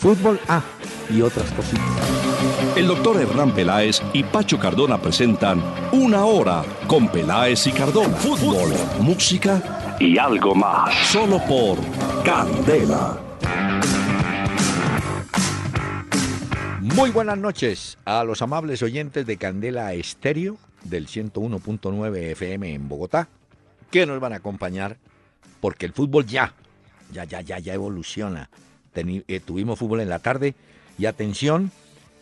Fútbol A y otras cositas. El doctor Hernán Peláez y Pacho Cardona presentan Una Hora con Peláez y Cardona. Fútbol, música y algo más. Solo por Candela. Muy buenas noches a los amables oyentes de Candela Estéreo del 101.9 FM en Bogotá, que nos van a acompañar porque el fútbol ya, ya, ya, ya, ya evoluciona. Eh, tuvimos fútbol en la tarde y atención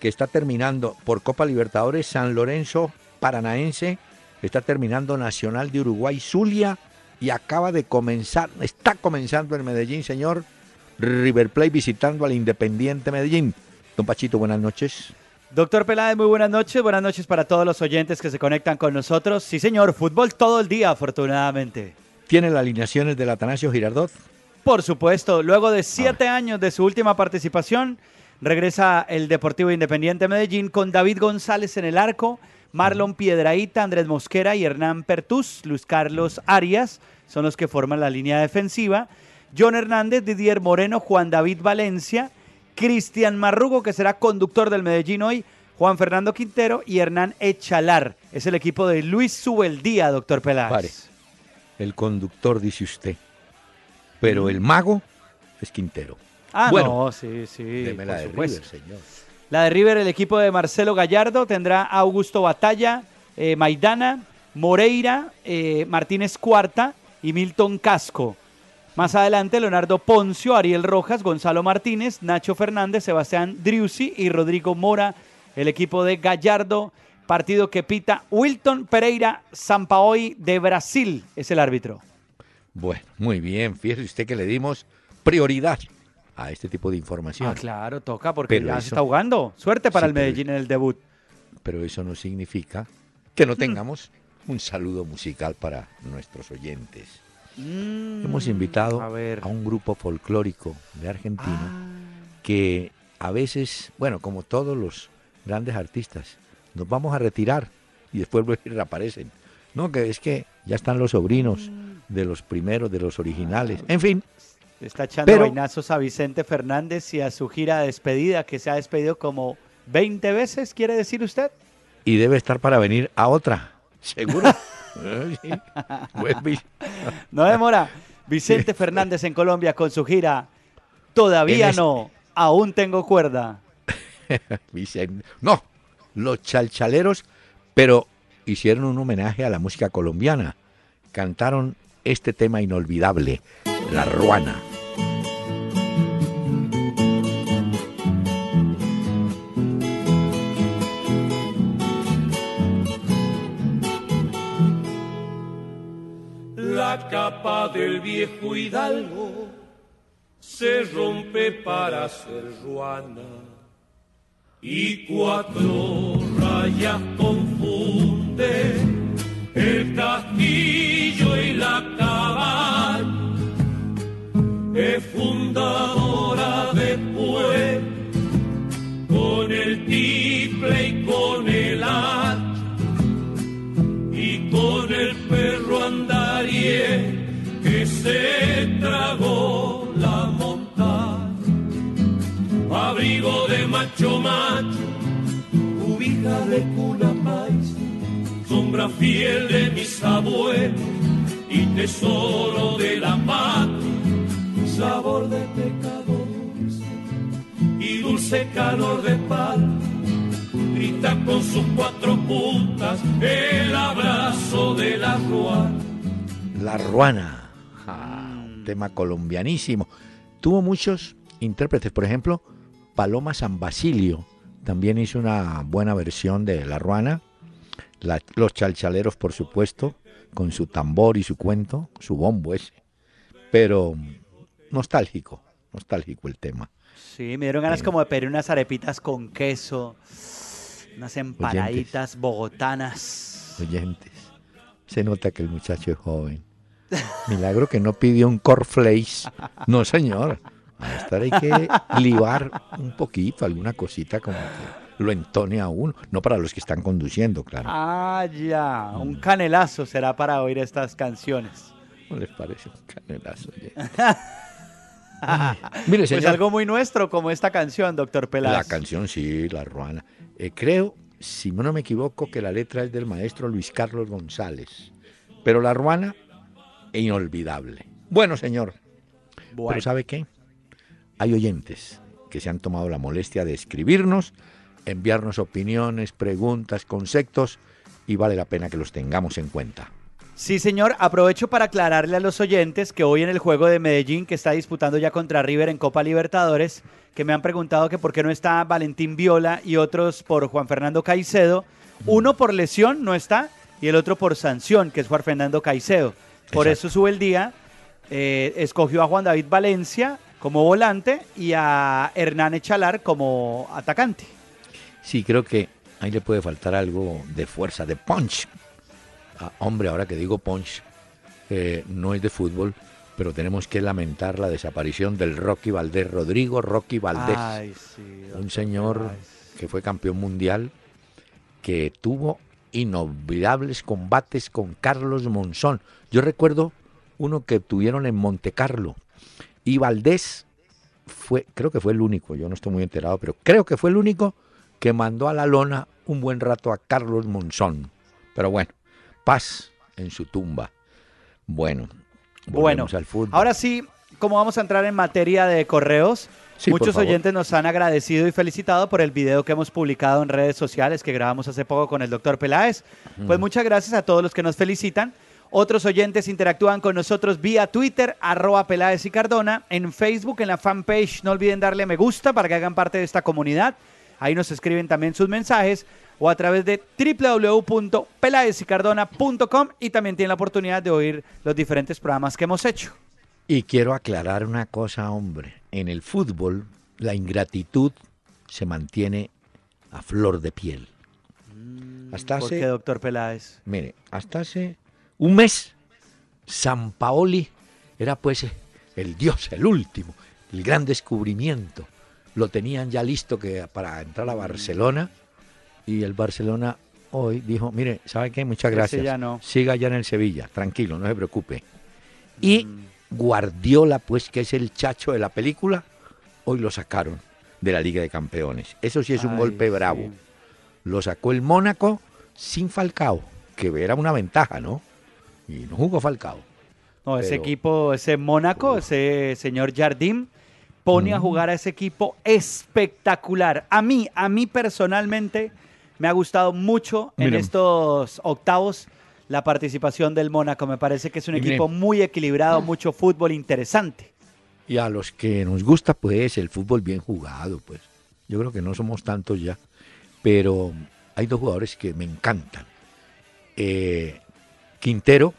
que está terminando por Copa Libertadores San Lorenzo Paranaense, está terminando Nacional de Uruguay Zulia y acaba de comenzar, está comenzando en Medellín, señor, River Plate visitando al Independiente Medellín. Don Pachito, buenas noches. Doctor Peláez, muy buenas noches. Buenas noches para todos los oyentes que se conectan con nosotros. Sí, señor, fútbol todo el día, afortunadamente. ¿Tiene las alineaciones del Atanasio Girardot? Por supuesto, luego de siete años de su última participación, regresa el Deportivo Independiente Medellín con David González en el arco, Marlon Piedraíta, Andrés Mosquera y Hernán Pertús, Luis Carlos Arias son los que forman la línea defensiva, John Hernández, Didier Moreno, Juan David Valencia, Cristian Marrugo, que será conductor del Medellín hoy, Juan Fernando Quintero y Hernán Echalar. Es el equipo de Luis Subeldía, doctor Peláez. El conductor, dice usted. Pero el mago es Quintero. Ah, bueno, sí, sí. la de River, señor. La de River, el equipo de Marcelo Gallardo, tendrá a Augusto Batalla, eh, Maidana, Moreira, eh, Martínez Cuarta y Milton Casco. Más adelante, Leonardo Poncio, Ariel Rojas, Gonzalo Martínez, Nacho Fernández, Sebastián Driussi y Rodrigo Mora, el equipo de Gallardo. Partido que pita Wilton Pereira Sampaoli de Brasil, es el árbitro. Bueno, muy bien. Fíjese usted que le dimos prioridad a este tipo de información. Ah, claro, toca porque ya se está jugando. Suerte para el Medellín en el debut. Pero eso no significa que no mm. tengamos un saludo musical para nuestros oyentes. Mm, Hemos invitado a, un grupo folclórico de Argentina ah. que a veces, bueno, como todos los grandes artistas, nos vamos a retirar y después reaparecen. No, que es que ya están los sobrinos mm. De los primeros, de los originales. En fin. Está echando vainazos a Vicente Fernández y a su gira de despedida, que se ha despedido como 20 veces, ¿quiere decir usted? Y debe estar para venir a otra, seguro. no demora. Vicente Fernández en Colombia con su gira. Todavía no, aún tengo cuerda. no, los chalchaleros, pero hicieron un homenaje a la música colombiana. Cantaron este tema inolvidable, La Ruana. La capa del viejo hidalgo se rompe para ser ruana y cuatro rayas confunden el castillo y la. Es fundadora después con el tiple y con el hacha y con el perro andarié que se tragó la montaña. Abrigo de macho macho, ubija de cuna maíz sombra fiel de mis abuelos y tesoro de la patria, sabor de pecado y dulce calor de pal. Grita con sus cuatro puntas el abrazo de la ruana. La ruana, un tema colombianísimo. Tuvo muchos intérpretes, por ejemplo, Paloma San Basilio también hizo una buena versión de La Ruana los chalchaleros, por supuesto, con su tambor y su cuento, su bombo ese. Pero nostálgico, nostálgico el tema. Sí, me dieron ganas como de pedir unas arepitas con queso, unas empanaditas bogotanas. oyentes. Se nota que el muchacho es joven. Milagro que no pidió un cornflakes. No, señor. A estar hay que libar un poquito, alguna cosita como que lo entone a uno. No para los que están conduciendo, claro. Ah, ya. Un canelazo será para oír estas canciones. ¿No les parece un canelazo? Mire, señor. Pues algo muy nuestro como esta canción, doctor Peláez. La canción, sí, la ruana. Eh, creo, si no me equivoco, que la letra es del maestro Luis Carlos González. Pero la ruana, inolvidable. Bueno, señor. Pero ¿sabe qué? Hay oyentes que se han tomado la molestia de escribirnos, enviarnos opiniones, preguntas, conceptos, y vale la pena que los tengamos en cuenta. Sí, señor. Aprovecho para aclararle a los oyentes que hoy en el juego de Medellín, que está disputando ya contra River en Copa Libertadores, que me han preguntado que por qué no está Valentín Viola y otros por Juan Fernando Caicedo. Uno por lesión no está y el otro por sanción, que es Juan Fernando Caicedo. Por eso sube el día. Eh, escogió a Juan David Valencia como volante y a Hernán Echalar como atacante. Sí, creo que ahí le puede faltar algo de fuerza, de punch, Ah, hombre, ahora que digo punch, eh, no es de fútbol, pero tenemos que lamentar la desaparición del Rocky Valdés, Rodrigo Rocky Valdés, un señor que fue campeón mundial, que tuvo inolvidables combates con Carlos Monzón. Yo recuerdo uno que tuvieron en Monte Carlo y Valdés fue, creo que fue el único, yo no estoy muy enterado, pero creo que fue el único que mandó a la lona un buen rato a Carlos Monzón. Pero bueno, paz en su tumba. Bueno, bueno, al fútbol. Ahora sí, como vamos a entrar en materia de correos, muchos oyentes nos han agradecido y felicitado por el video que hemos publicado en redes sociales que grabamos hace poco con el doctor Peláez. Pues muchas gracias a todos los que nos felicitan. Otros oyentes interactúan con nosotros vía Twitter, arroba Peláez y Cardona, en Facebook, en la fanpage. No olviden darle me gusta para que hagan parte de esta comunidad. Ahí nos escriben también sus mensajes o a través de www.pelaesicardona.com y también tienen la oportunidad de oír los diferentes programas que hemos hecho. Y quiero aclarar una cosa, hombre. En el fútbol, la ingratitud se mantiene a flor de piel. Mm, hasta hace, ¿Por qué, doctor Peláez? Mire, hasta hace un mes, San Paoli era pues el dios, el último, el gran descubrimiento. Lo tenían ya listo que para entrar a Barcelona y el Barcelona hoy dijo, mire, ¿sabe qué? Muchas gracias. Siga ya en el Sevilla, tranquilo, no se preocupe. Y mm. Guardiola, pues que es el chacho de la película, hoy lo sacaron de la Liga de Campeones. Eso sí es un golpe bravo. Lo sacó el Mónaco sin Falcao, que era una ventaja, ¿no? Y no jugó Falcao. No, ese equipo, ese Mónaco, ese señor Jardim, pone a jugar a ese equipo espectacular. A mí, a mí personalmente me ha gustado mucho en estos octavos la participación del Mónaco. Me parece que es un equipo muy equilibrado, mucho fútbol interesante. Y a los que nos gusta, pues, el fútbol bien jugado, pues. Yo creo que no somos tantos ya. Pero hay dos jugadores que me encantan. Eh, Quintero,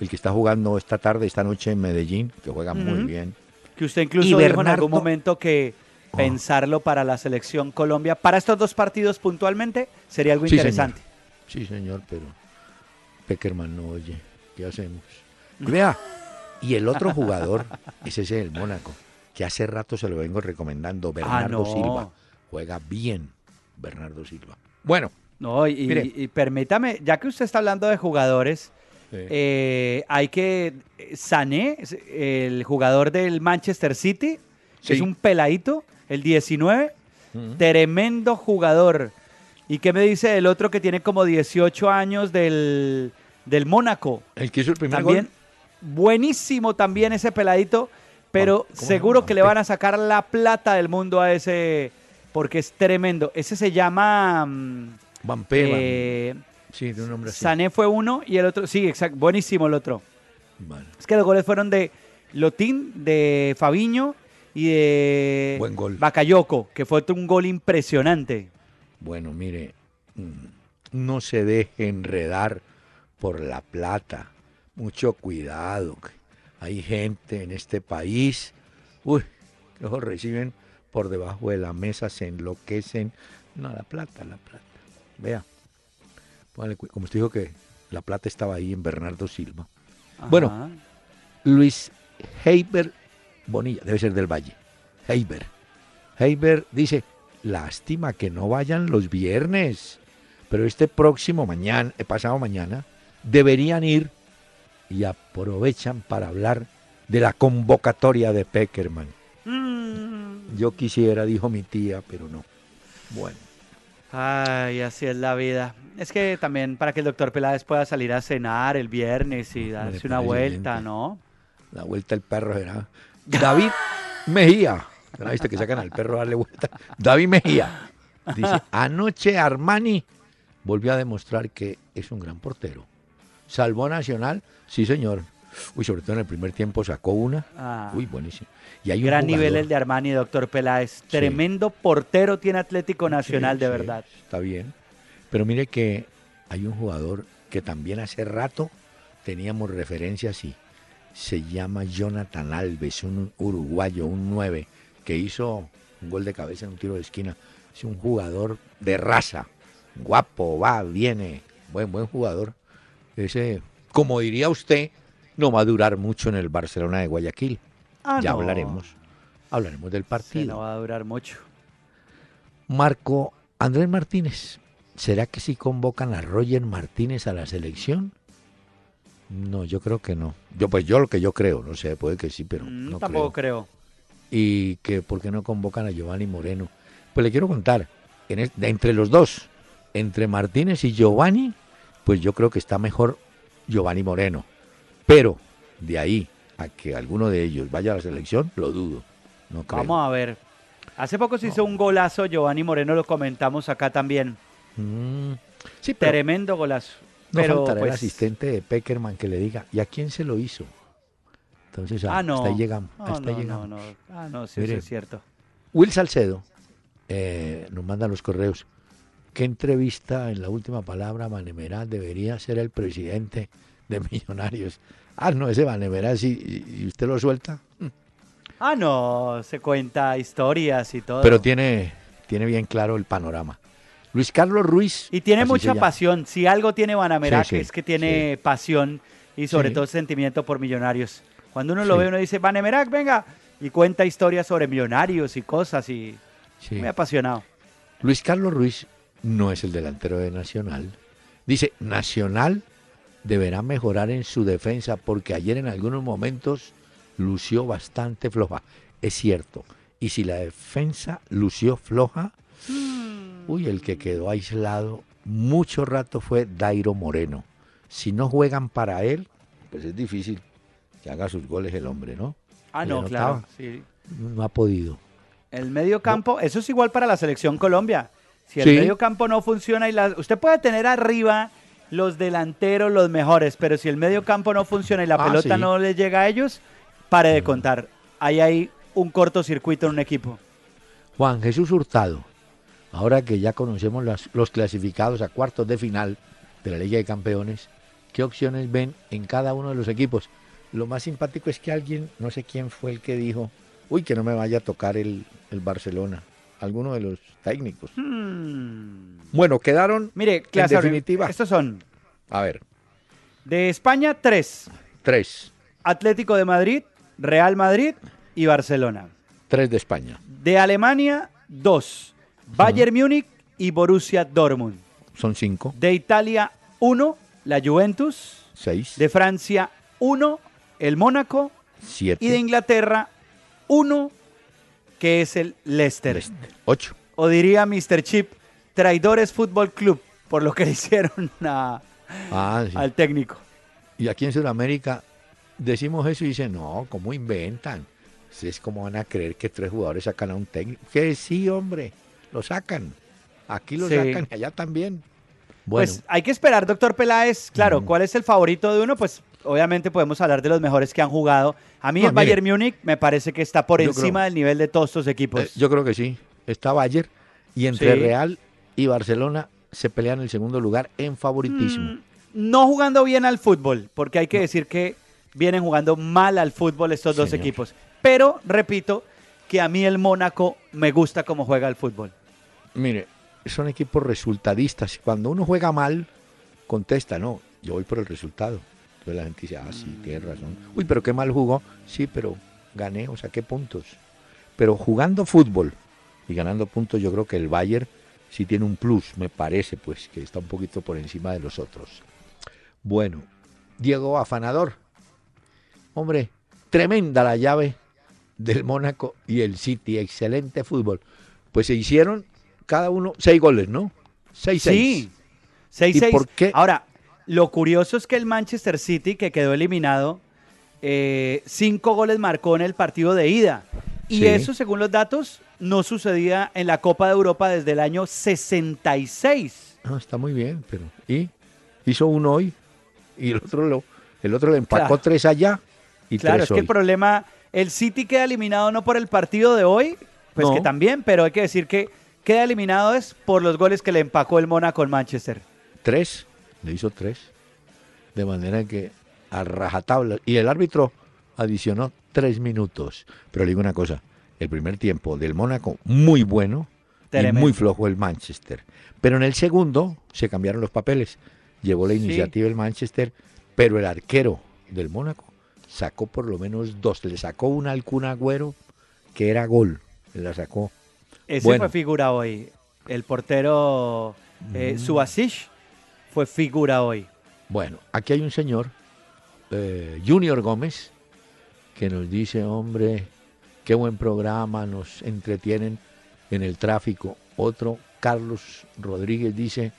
el que está jugando esta tarde, esta noche en Medellín, que juega muy bien. Que usted incluso dijo en algún momento que. Pensarlo para la selección Colombia. Para estos dos partidos puntualmente sería algo interesante. Sí, señor, pero Peckerman no oye. ¿Qué hacemos? vea, y el otro jugador ese es el Mónaco, que hace rato se lo vengo recomendando, Bernardo ah, Silva. Juega bien, Bernardo Silva. Bueno. No, y, permítame, ya que usted está hablando de jugadores, eh, hay que. Sané, el jugador del Manchester City, es un peladito el 19, tremendo jugador. ¿Y qué me dice el otro que tiene como 18 años del, del Mónaco? El que hizo el primer también, Buenísimo también ese peladito, pero seguro que le van a sacar la plata del mundo a ese, porque es tremendo. Ese se llama... Mm, Van eh, Sí, de un nombre así. Sané fue uno y el otro, sí, exacto, buenísimo el otro. Es que los goles fueron de Lotín, de Fabiño y de Buen gol. Bakayoko, que fue un gol impresionante. Bueno, mire, mm, no se deje enredar por la plata. Mucho cuidado. Hay gente en este país, uy, que los reciben por debajo de la mesa, se enloquecen. No, la plata, la plata. Vea. Póngale como usted dijo que la plata estaba ahí en Bernardo Silva. Bueno. Luis Heiber Bonilla, debe ser del Valle. Heiber. Heiber dice, lástima que no vayan los viernes, pero este próximo mañana, eh, pasado mañana, deberían ir y aprovechan para hablar de la convocatoria de Peckerman. Mm. Yo quisiera, dijo mi tía, pero no. Bueno, Ay, así es la vida. Es que también para que el doctor Peláez pueda salir a cenar el viernes y darse una vuelta. ¿no? la vuelta del perro será. David Mejía. ¿No viste que sacan al perro a darle vuelta? David Mejía. Dice, anoche Armani volvió a demostrar que es un gran portero. Salvó a Nacional, sí señor. Uy, sobre todo en el primer tiempo sacó una. Ah. Uy, buenísimo. Y hay un Gran nivel el de Armani, doctor Peláez. Tremendo portero tiene Atlético Nacional, Sí, de sí, verdad. Está bien. Pero mire que hay un jugador que también hace rato teníamos referencias y se llama Jonathan Alves, un uruguayo, un 9, que hizo un gol de cabeza en un tiro de esquina. Es un jugador de raza, guapo, va, viene, buen, buen jugador. Ese, como diría usted, no va a durar mucho en el Barcelona de Guayaquil. Ah, ya no. hablaremos. Hablaremos del Sí, partido. no va a durar mucho. Marco Andrés Martínez. ¿Será que sí convocan a Roger Martínez a la selección? No, yo creo que no. Yo pues yo lo que yo creo, no sé, puede que sí, pero Mm, no tampoco creo. creo. Y que por qué no convocan a Giovanni Moreno. Pues le quiero contar, en entre los dos, entre Martínez y Giovanni, pues yo creo que está mejor Giovanni Moreno. Pero de ahí a que alguno de ellos vaya a la selección, lo dudo. No creo. Vamos a ver. Hace poco se hizo un golazo, Giovanni Moreno lo comentamos acá también. Mm, sí, pero Tremendo golazo. No pero faltará el pues, asistente de Peckerman que le diga, ¿y a quién se lo hizo? Entonces, ah, Ah, no. hasta ahí llegamos. No, hasta ahí no, llegamos. no, no. Ah, no, sí, Mire. eso es cierto. Will Salcedo eh, nos manda los correos. ¿Qué entrevista en la última palabra Manemerá debería ser el presidente de Millonarios? Ah, no, ese Manemerá, sí, y y usted lo suelta. Ah, no, se cuenta historias y todo. Pero tiene, tiene bien claro el panorama. Luis Carlos Ruiz. Y tiene mucha pasión. Si algo tiene Banamera, Sí, sí, es que tiene pasión y sobre Sí. todo sentimiento por millonarios. Cuando uno lo Sí. ve, uno dice, Banamerac, venga, y cuenta historias sobre millonarios y cosas y Sí. muy apasionado. Luis Carlos Ruiz no es el delantero de Nacional. Dice, Nacional deberá mejorar en su defensa porque ayer en algunos momentos lució bastante floja. Es cierto. Y si la defensa lució floja, uy, el que quedó aislado mucho rato fue Dairo Moreno. Si no juegan para él, pues es difícil que haga sus goles el hombre, ¿no? Ah, no, claro. sí. No ha podido. El medio campo, eso es igual para la selección Colombia. Si el Sí. medio campo no funciona y la, usted puede tener arriba los delanteros, los mejores, pero si el medio campo no funciona y la Ah, pelota sí. no le llega a ellos, pare de contar. Ahí hay un cortocircuito en un equipo. Juan Jesús Hurtado, ahora que ya conocemos los clasificados a cuartos de final de la Liga de Campeones, ¿qué opciones ven en cada uno de los equipos? Lo más simpático es que alguien, no sé quién fue el que dijo, uy, que no me vaya a tocar el, el Barcelona, alguno de los técnicos. Hmm. Bueno, quedaron, Mire, clase, definitiva. estos son a ver, de España tres, tres, Atlético de Madrid, Real Madrid y Barcelona. tres de España, De Alemania, dos, Bayern Múnich y Borussia Dortmund. son cinco, De Italia, uno, la Juventus. seis, De Francia, uno, el Mónaco. siete, Y de Inglaterra, uno, que es el Leicester. Leicester, ocho. O diría Mr. Chip, Traidores Fútbol Club, por lo que le hicieron a- Ah, sí. al técnico. Y aquí en Sudamérica decimos eso y dicen, no, ¿cómo inventan? Es como van a creer que tres jugadores sacan a un técnico. Que sí, hombre, lo sacan. Aquí lo Sí. sacan y allá también. Bueno, Pues hay que esperar, doctor Peláez. Claro. ¿cuál es el favorito de uno? Pues obviamente podemos hablar de los mejores que han jugado. A mí No, el mire. Bayern Múnich me parece que está por encima creo- del nivel de todos estos equipos. eh, yo creo que sí. Está Bayer y entre Sí. Real y Barcelona se pelean el segundo lugar en favoritismo. Mm, no jugando bien al fútbol, porque hay que decir que vienen jugando mal al fútbol estos dos equipos. Pero, repito, que a mí el Mónaco me gusta cómo juega al fútbol. Mire, son equipos resultadistas. Cuando uno juega mal, contesta, no, yo voy por el resultado. Entonces la gente dice, ah, sí, tienes razón. Uy, pero qué mal jugó. Sí, pero gané, o saqué puntos. Pero jugando fútbol y ganando puntos, yo creo que el Bayern sí tiene un plus, me parece, pues, que está un poquito por encima de los otros. Bueno, Diego Afanador. Hombre, tremenda la llave del Mónaco y el City, excelente fútbol. Pues se hicieron cada uno seis goles, ¿no? Seis, sí, seis, ¿Y seis. por qué? Ahora, lo curioso es que el Manchester City, que quedó eliminado, eh, cinco goles marcó en el partido de ida. Y Sí. eso, según los datos, no sucedía en la Copa de Europa desde el año 66. No, está muy bien, pero ¿y? Hizo uno hoy y el otro lo, el otro le empacó Claro. tres allá y Claro, tres es que el problema, el City queda eliminado no por el partido de hoy, pues No. que también, pero hay que decir que queda eliminado es por los goles que le empacó el Mónaco en Manchester. Tres, le hizo tres. De manera que a rajatabla. Y el árbitro adicionó tres minutos. Pero le digo una cosa, el primer tiempo del Mónaco muy bueno Tremendo. y muy flojo el Manchester. Pero en el segundo se cambiaron los papeles. Llevó la Sí. iniciativa el Manchester, pero el arquero del Mónaco sacó por lo menos dos. Le sacó una al Kun Agüero que era gol. Le la sacó. Ese Bueno. fue figura hoy. El portero eh, Mm. Subasic fue figura hoy. Bueno, aquí hay un señor, eh, Junior Gómez, que nos dice, hombre, qué buen programa, nos entretienen en el tráfico. Otro, Carlos Rodríguez, dice,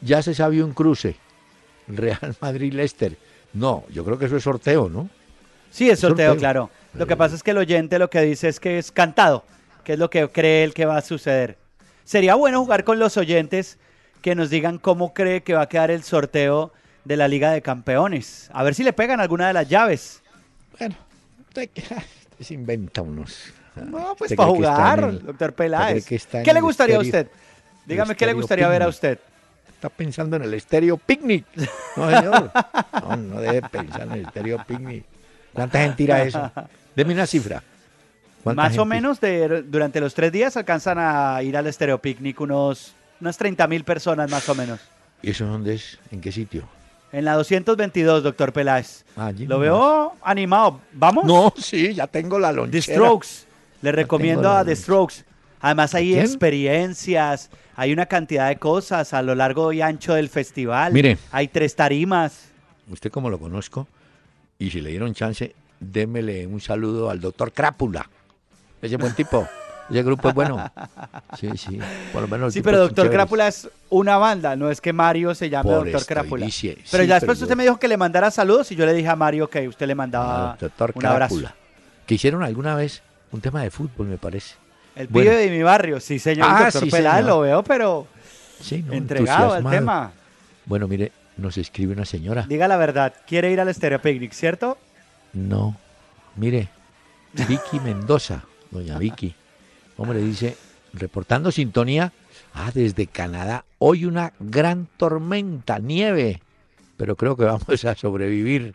ya se sabe un cruce, Real Madrid-Leicester. No, yo creo que eso es sorteo, ¿no? Sí, es sorteo, Sorteo. claro. Lo que pasa es que el oyente lo que dice es que es cantado, que es lo que cree él que va a suceder. Sería bueno jugar con los oyentes que nos digan cómo cree que va a quedar el sorteo de la Liga de Campeones. A ver si le pegan alguna de las llaves. Bueno, se inventa unos. No, pues ¿Usted para jugar, el- doctor Peláez. ¿Qué le el gustaría a usted? Dígame, el ¿qué le gustaría ver a usted? Está pensando en el estéreo picnic. No, señor. No, no debe pensar en el estéreo picnic. ¿Cuánta gente irá a eso? Deme una cifra. ¿Cuánta Más o menos de, durante los tres días alcanzan a ir al Estéreo Picnic unos, unas 30 mil personas más o menos. ¿Y eso dónde es? ¿En qué sitio? En la 222, doctor Peláez. Ah, allí Lo veo animado. ¿Vamos? No, sí, ya tengo la The lonchera. Strokes. Le recomiendo a The. Strokes. Además hay quién? experiencias, hay una cantidad de cosas a lo largo y ancho del festival. Mire. Hay tres tarimas. Usted como lo conozco, y si le dieron chance, démele un saludo al doctor Crápula. Ese buen tipo. Ese grupo es bueno. Sí, sí. Por lo menos Sí, pero Doctor. Crápula es una banda, no es que Mario se llame Por Doctor Crápula. Pero sí, ya pero después yo- usted me dijo que le mandara saludos y yo le dije a Mario que usted le mandaba doctor un abrazo. Crápula. Que hicieron alguna vez un tema de fútbol, me parece. El Bueno. pibe de mi barrio, sí señor, Ah, doctor sí, Peláez, señor. lo veo, pero Sí, ¿no? entregado al tema. Bueno, mire, nos escribe una señora. Diga la verdad, quiere ir al Stereo Picnic, ¿cierto? No, mire, Vicky Mendoza, doña Vicky. Hombre, dice, reportando sintonía, ah, desde Canadá, hoy una gran tormenta, nieve, pero creo que vamos a sobrevivir.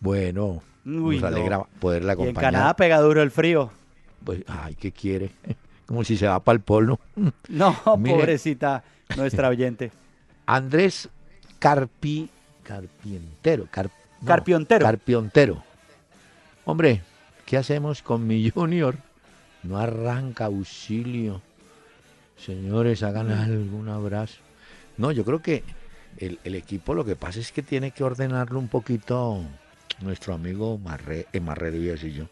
Bueno, Uy, nos no. alegra poderla Y en acompañar. Canadá pega duro el frío. Pues, ay, ¿qué quiere? Como si se va para el polo. No, pobrecita nuestra oyente. Andrés Carpi, Carpientero. Car- no, Carpiontero. Carpiontero. Hombre, ¿qué hacemos con mi Junior? No arranca auxilio. Señores, hagan algún abrazo. No, yo creo que el, el equipo lo que pasa es que tiene que ordenarlo un poquito nuestro amigo Marre, eh, Marrero, decir yo,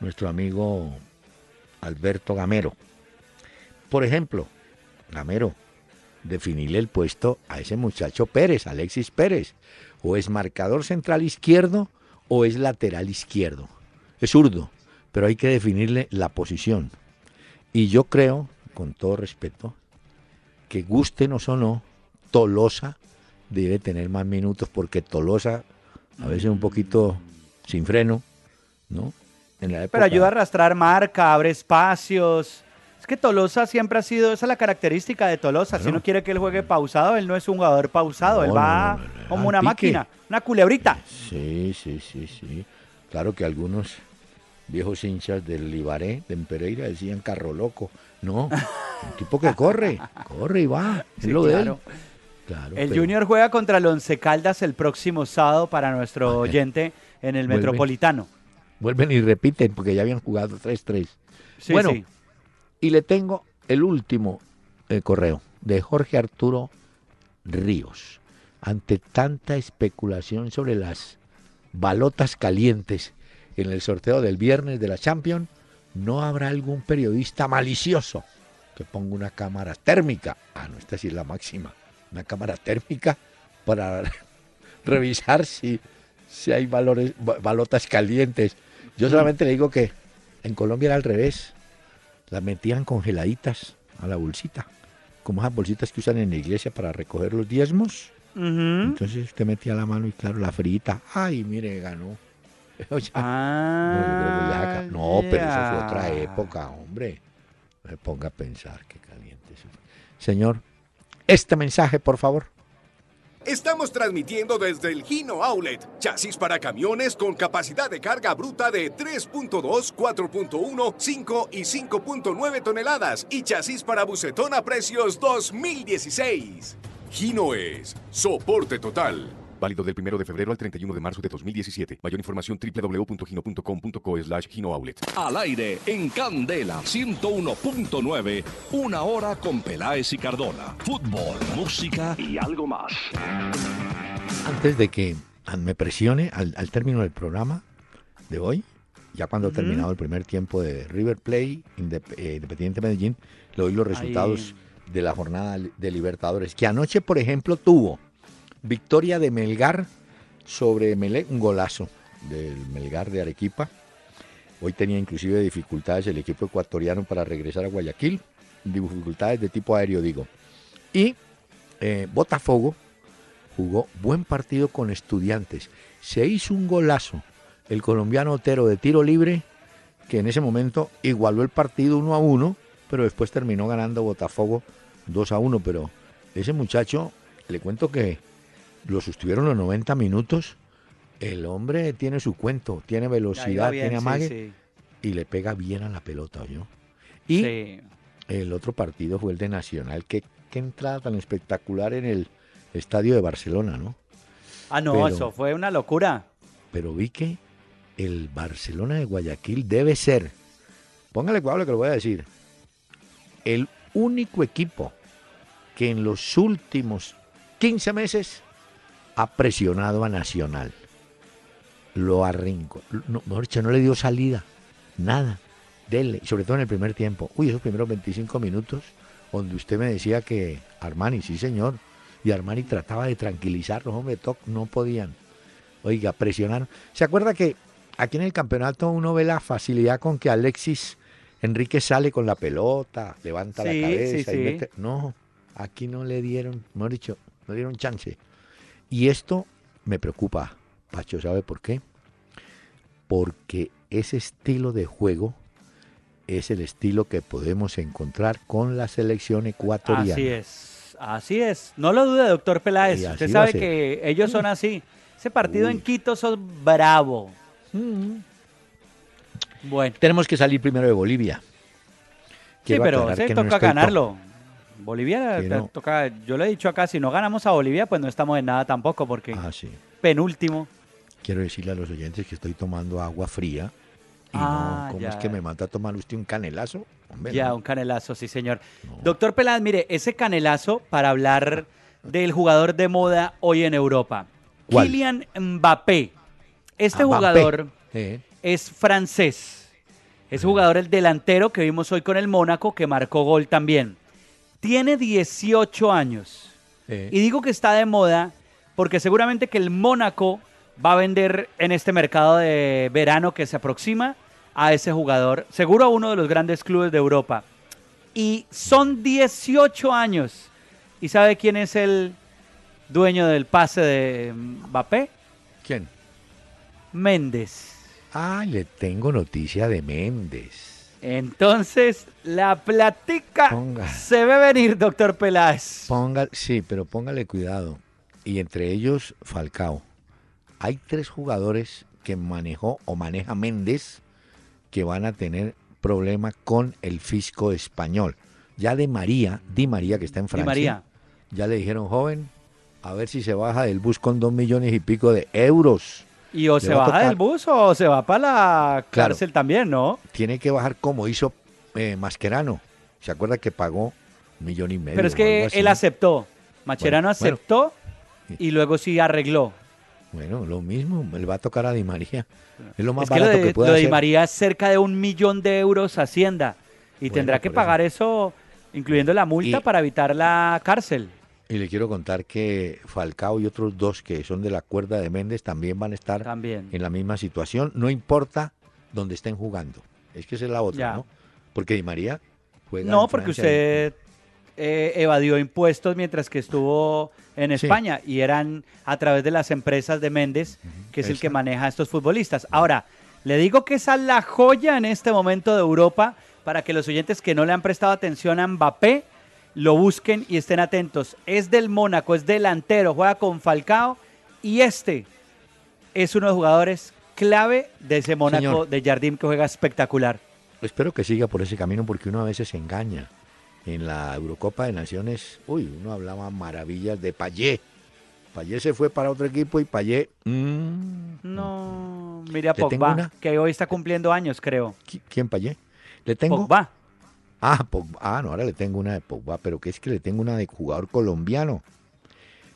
nuestro amigo Alberto Gamero. Por ejemplo, Gamero, definirle el puesto a ese muchacho Pérez, Alexis Pérez. O es marcador central izquierdo o es lateral izquierdo. Es zurdo, pero hay que definirle la posición. Y yo creo, con todo respeto, que gustenos o no, Tolosa debe tener más minutos porque Tolosa a veces un poquito sin freno, ¿no? En la Pero ayuda a arrastrar marca, abre espacios. Es que Tolosa siempre ha sido, esa es la característica de Tolosa. Si uno quiere que él juegue pausado, él no es un jugador pausado, él va no, no, no, como una pique. máquina, una culebrita. Sí, sí, sí, sí. Claro que algunos viejos hinchas del Ibaré, de Pereira, decían carro loco. No, un tipo que corre, corre y va, es Sí, lo de claro. él. Claro, El pero Junior juega contra el Once Caldas el próximo sábado para nuestro Ajá. oyente en el Vuelve. Metropolitano. Vuelven y repiten porque ya habían jugado 3-3. Sí, Bueno, sí. Y le tengo el último eh, correo de Jorge Arturo Ríos. Ante tanta especulación sobre las balotas calientes en el sorteo del viernes de la Champions, ¿no habrá algún periodista malicioso que ponga una cámara térmica? Ah, no, esta sí es la máxima. Una cámara térmica para revisar si, si hay valores, ba- balotas calientes. Yo solamente le digo que en Colombia era al revés. Las metían congeladitas a la bolsita, como esas bolsitas que usan en la iglesia para recoger los diezmos. Entonces usted metía la mano y claro, la frita. Ay, mire, ganó. Ya- que Ah, no, pero eso fue otra ya. época, hombre. No se ponga a pensar qué caliente eso fue. Señor, este mensaje, por favor. Estamos transmitiendo desde el Gino Outlet, chasis para camiones con capacidad de carga bruta de 3.2, 4.1, 5 y 5.9 toneladas y chasis para bucetón a precios 2016. Gino es soporte total. Válido del 1 de febrero al 31 de marzo de 2017. Mayor información www.gino.com.co slash Gino Outlet. Al aire en Candela 101.9, una hora con Peláez y Cardona. Fútbol, música y algo más. Antes de que me presione al, al término del programa de hoy, ya cuando ha terminado el primer tiempo de River Play, eh, Independiente Medellín, le doy los resultados de la jornada de Libertadores, que anoche, por ejemplo, tuvo victoria de Melgar sobre Melec, un golazo del Melgar de Arequipa. Hoy tenía inclusive dificultades el equipo ecuatoriano para regresar a Guayaquil, dificultades de tipo aéreo, digo. Y eh, Botafogo jugó buen partido con estudiantes. Se hizo un golazo el colombiano Otero de tiro libre, que en ese momento igualó el partido 1 a 1, pero después terminó ganando Botafogo 2 a 1. Pero ese muchacho, le cuento que lo sostuvieron los 90 minutos. El hombre tiene su cuento, tiene velocidad, bien, tiene amague sí. y le pega bien a la pelota, ¿oyó? Y Sí. el otro partido fue el de Nacional. Qué, qué entrada tan espectacular en el estadio de Barcelona, ¿no? Ah, no, Pero- eso fue una locura. Pero vi que el Barcelona de Guayaquil debe ser, póngale cuidado lo que le voy a decir, el único equipo que en los últimos 15 meses ha presionado a Nacional. Lo arrincó. No, mejor dicho, no le dio salida. Nada. Dele. Sobre todo en el primer tiempo. Uy, esos primeros 25 minutos donde usted me decía que Armani, sí señor. Y Armani trataba de tranquilizarlos, hombre, toc, no podían. Oiga, presionaron. ¿Se acuerda que aquí en el campeonato uno ve la facilidad con que Alexis Enrique sale con la pelota, levanta Sí, la cabeza sí, y mete... No, aquí no le dieron, mejor dicho, no dieron chance. Y esto me preocupa, Pacho, ¿sabe por qué? Porque ese estilo de juego es el estilo que podemos encontrar con la selección ecuatoriana. Así es, así es. No lo dude, doctor Peláez. Usted sabe que ellos son así. Ese partido en. Quito son bravo. Mm. Bueno, Tenemos que salir primero de Bolivia. sí, pero se toca ganarlo. Bolivia, Que te no. toca, yo le he dicho acá, si no ganamos a Bolivia, pues no estamos en nada tampoco, porque Ah, sí. penúltimo. Quiero decirle a los oyentes que estoy tomando agua fría. Y Ah, no, ¿cómo ya. es que me manda a tomar usted un canelazo? Hombre, Ya, no. un canelazo, sí, señor. Doctor Peláez, mire, ese canelazo para hablar del jugador de moda hoy en Europa. ¿Cuál? Kylian Mbappé. Este Ah, jugador es francés. Es jugador el delantero que vimos hoy con el Mónaco, que marcó gol también. Tiene 18 años. Y digo que está de moda porque seguramente que el Mónaco va a vender en este mercado de verano que se aproxima a ese jugador, seguro a uno de los grandes clubes de Europa. Y son 18 años. ¿Y sabe quién es el dueño del pase de Mbappé? ¿Quién? Méndez. Ah, le tengo noticia de Méndez. Entonces, la platica Ponga. se ve venir, doctor Peláez. Ponga, sí, pero póngale cuidado. Y entre ellos, Falcao. Hay tres jugadores que manejó o maneja Méndez que van a tener problema con el fisco español. Ya de María, Di María, que está en Di Francia. María. Ya le dijeron, joven, a ver si se baja del bus con dos millones y pico de euros. Y o se baja del bus o se va para la Claro. cárcel también, ¿no? Tiene que bajar como hizo eh, Mascherano. ¿Se acuerda que pagó un millón y medio? Pero es que él aceptó. Bueno, bueno. aceptó y luego sí arregló. Bueno, lo mismo, le va a tocar a Di María. Es lo más es que lo barato de, que puede lo de hacer. Di María es cerca de un millón de euros Hacienda. Y Bueno, tendrá que eso. pagar eso, incluyendo la multa, Y- para evitar la cárcel. Y le quiero contar que Falcao y otros dos que son de la cuerda de Méndez también van a estar También. en la misma situación, no importa dónde estén jugando. Es que esa es la otra, Ya. ¿no? Porque Di María juega No, en porque usted eh, evadió impuestos mientras que estuvo en Sí. España y eran a través de las empresas de Méndez, que es el que maneja a estos futbolistas. Ahora, le digo que esa es la joya en este momento de Europa para que los oyentes que no le han prestado atención a Mbappé lo busquen y estén atentos. Es del Mónaco, es delantero, juega con Falcao y este es uno de los jugadores clave de ese Mónaco Señor. de Jardim que juega espectacular. Espero que siga por ese camino porque uno a veces se engaña. En la Eurocopa de Naciones, uy, uno hablaba maravillas de Payet. Payet se fue para otro equipo y Payet... mm, No, mira Pogba, una. que hoy está cumpliendo años, creo. ¿qui- ¿Quién Payet? Le tengo... Pogba. Ah, Pogba. Ah, no, ahora le tengo una de Pogba, pero que es que le tengo una de jugador colombiano.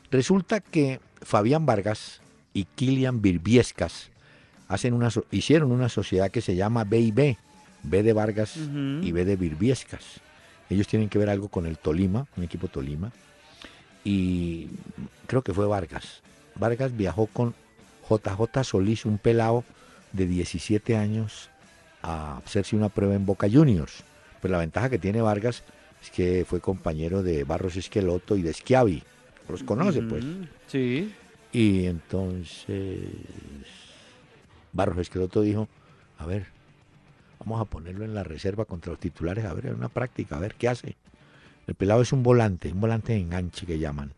Resulta que Fabián Vargas y Kilian Birbiescas hacen una, hicieron una sociedad que se llama B y B, B de Vargas y B de Birbiescas. Ellos tienen que ver algo con el Tolima, un equipo Tolima, y creo que fue Vargas. Vargas viajó con JJ Solís, un pelado de 17 años, a hacerse una prueba en Boca Juniors. Pues la ventaja que tiene Vargas es que fue compañero de Barros Esqueloto y de Schiavi. Los conoce, pues. Sí. Y entonces Barros Esqueloto dijo, a ver, vamos a ponerlo en la reserva contra los titulares, a ver, una práctica, a ver qué hace. El pelado es un volante, un volante de enganche que llaman.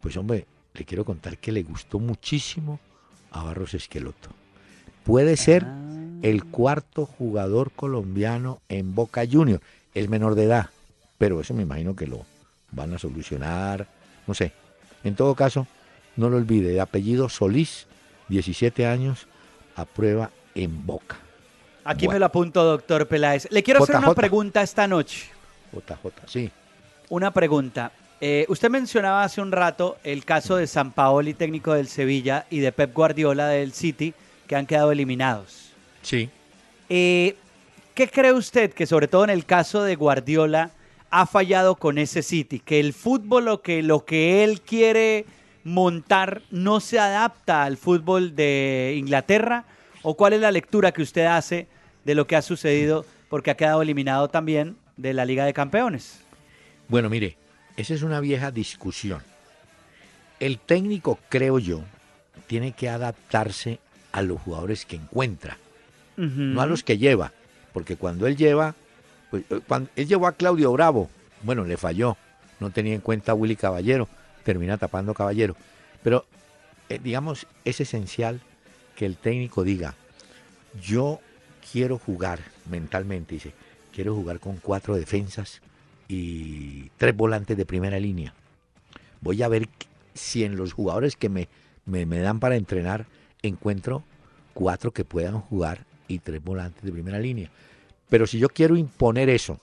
Pues hombre, le quiero contar que le gustó muchísimo a Barros Esqueloto. Puede ser Ah. El cuarto jugador colombiano en Boca Juniors. Es menor de edad, pero eso me imagino que lo van a solucionar, no sé. En todo caso, no lo olvide, de apellido Solís, 17 años, a prueba en Boca. Aquí me lo apunto, doctor Peláez. Le quiero hacer una pregunta esta noche. JJ, sí. Una pregunta. Eh, usted mencionaba hace un rato el caso de San Paoli, técnico del Sevilla, y de Pep Guardiola del City, que han quedado eliminados. Sí. Eh, ¿Qué cree usted que sobre todo en el caso de Guardiola ha fallado con ese City? Que el fútbol lo que, lo que él quiere montar no se adapta al fútbol de Inglaterra? ¿O cuál es la lectura que usted hace de lo que ha sucedido porque ha quedado eliminado también de la Liga de Campeones? Bueno, mire, esa es una vieja discusión. El técnico, creo yo, tiene que adaptarse a los jugadores que encuentra. No a los que lleva, porque cuando él lleva, pues, eh, cuando él llevó a Claudio Bravo, bueno, le falló, no tenía en cuenta a Willy Caballero, termina tapando Caballero, pero eh, digamos, es esencial que el técnico diga, yo quiero jugar mentalmente, dice, quiero jugar con cuatro defensas y tres volantes de primera línea. Voy a ver si en los jugadores que me, me, me dan para entrenar encuentro cuatro que puedan jugar y tres volantes de primera línea. Pero si yo quiero imponer eso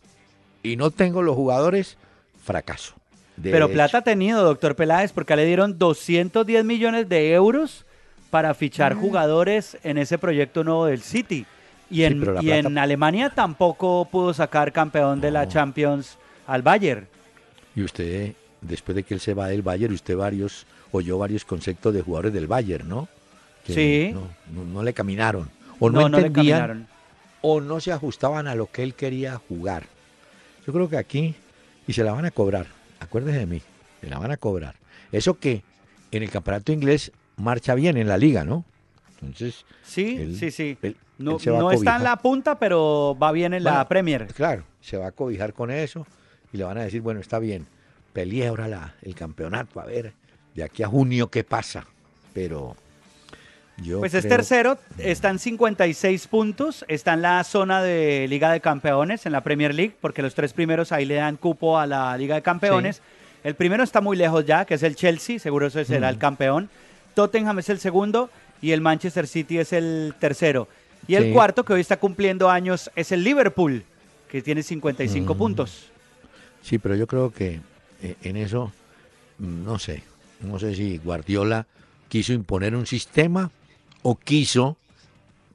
y no tengo los jugadores, fracaso. De Pero hecho. plata ha tenido, doctor Peláez, porque le dieron 210 millones de euros para fichar jugadores en ese proyecto nuevo del City. Y. Sí, en, y plata- en Alemania tampoco pudo sacar campeón de la. Champions al Bayern. Y usted, después de que él se va del Bayern, usted varios oyó varios conceptos de jugadores del Bayern, ¿no? Que Sí. No, no- no le caminaron. O no, entendían o no se ajustaban a lo que él quería jugar. Yo creo que aquí, y se la van a cobrar, acuérdese de mí, se la van a cobrar. Eso que en el campeonato inglés marcha bien en la liga, ¿no? Entonces, Sí, él- sí, sí. él- no él no está en la punta, pero va bien en la Premier. claro, se va a cobijar con eso y le van a decir, bueno, está bien, peleé ahora la, el campeonato, a ver, de aquí a junio qué pasa. Pero yo Pues es tercero, está en 56 puntos, está en la zona de Liga de Campeones, en la Premier League, porque los tres primeros ahí le dan cupo a la Liga de Campeones. El primero está muy lejos ya, que es el Chelsea, seguro ese será el campeón. Tottenham es el segundo y el Manchester City es el tercero. Y el cuarto, que hoy está cumpliendo años, es el Liverpool, que tiene 55 puntos. Sí, pero yo creo que eh, en eso, mm, no sé, no sé si Guardiola quiso imponer un sistema o quiso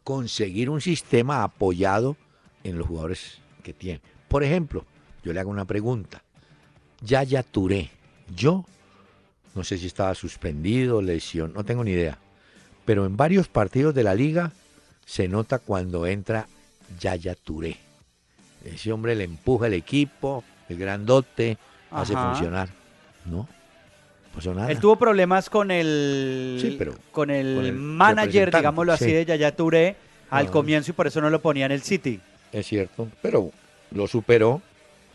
conseguir un sistema apoyado en los jugadores que tiene. Por ejemplo, yo le hago una pregunta. Yaya Touré, yo no sé si estaba suspendido, lesión, no tengo ni idea. Pero en varios partidos de la liga se nota cuando entra Yaya Touré. Ese hombre le empuja el equipo, el grandote, hace funcionar. No, pasó nada. Él tuvo problemas con el, Sí, pero con el, con el manager, digámoslo así, sí. de Yaya Touré al Ah. comienzo y por eso no lo ponía en el City. Es cierto, pero lo superó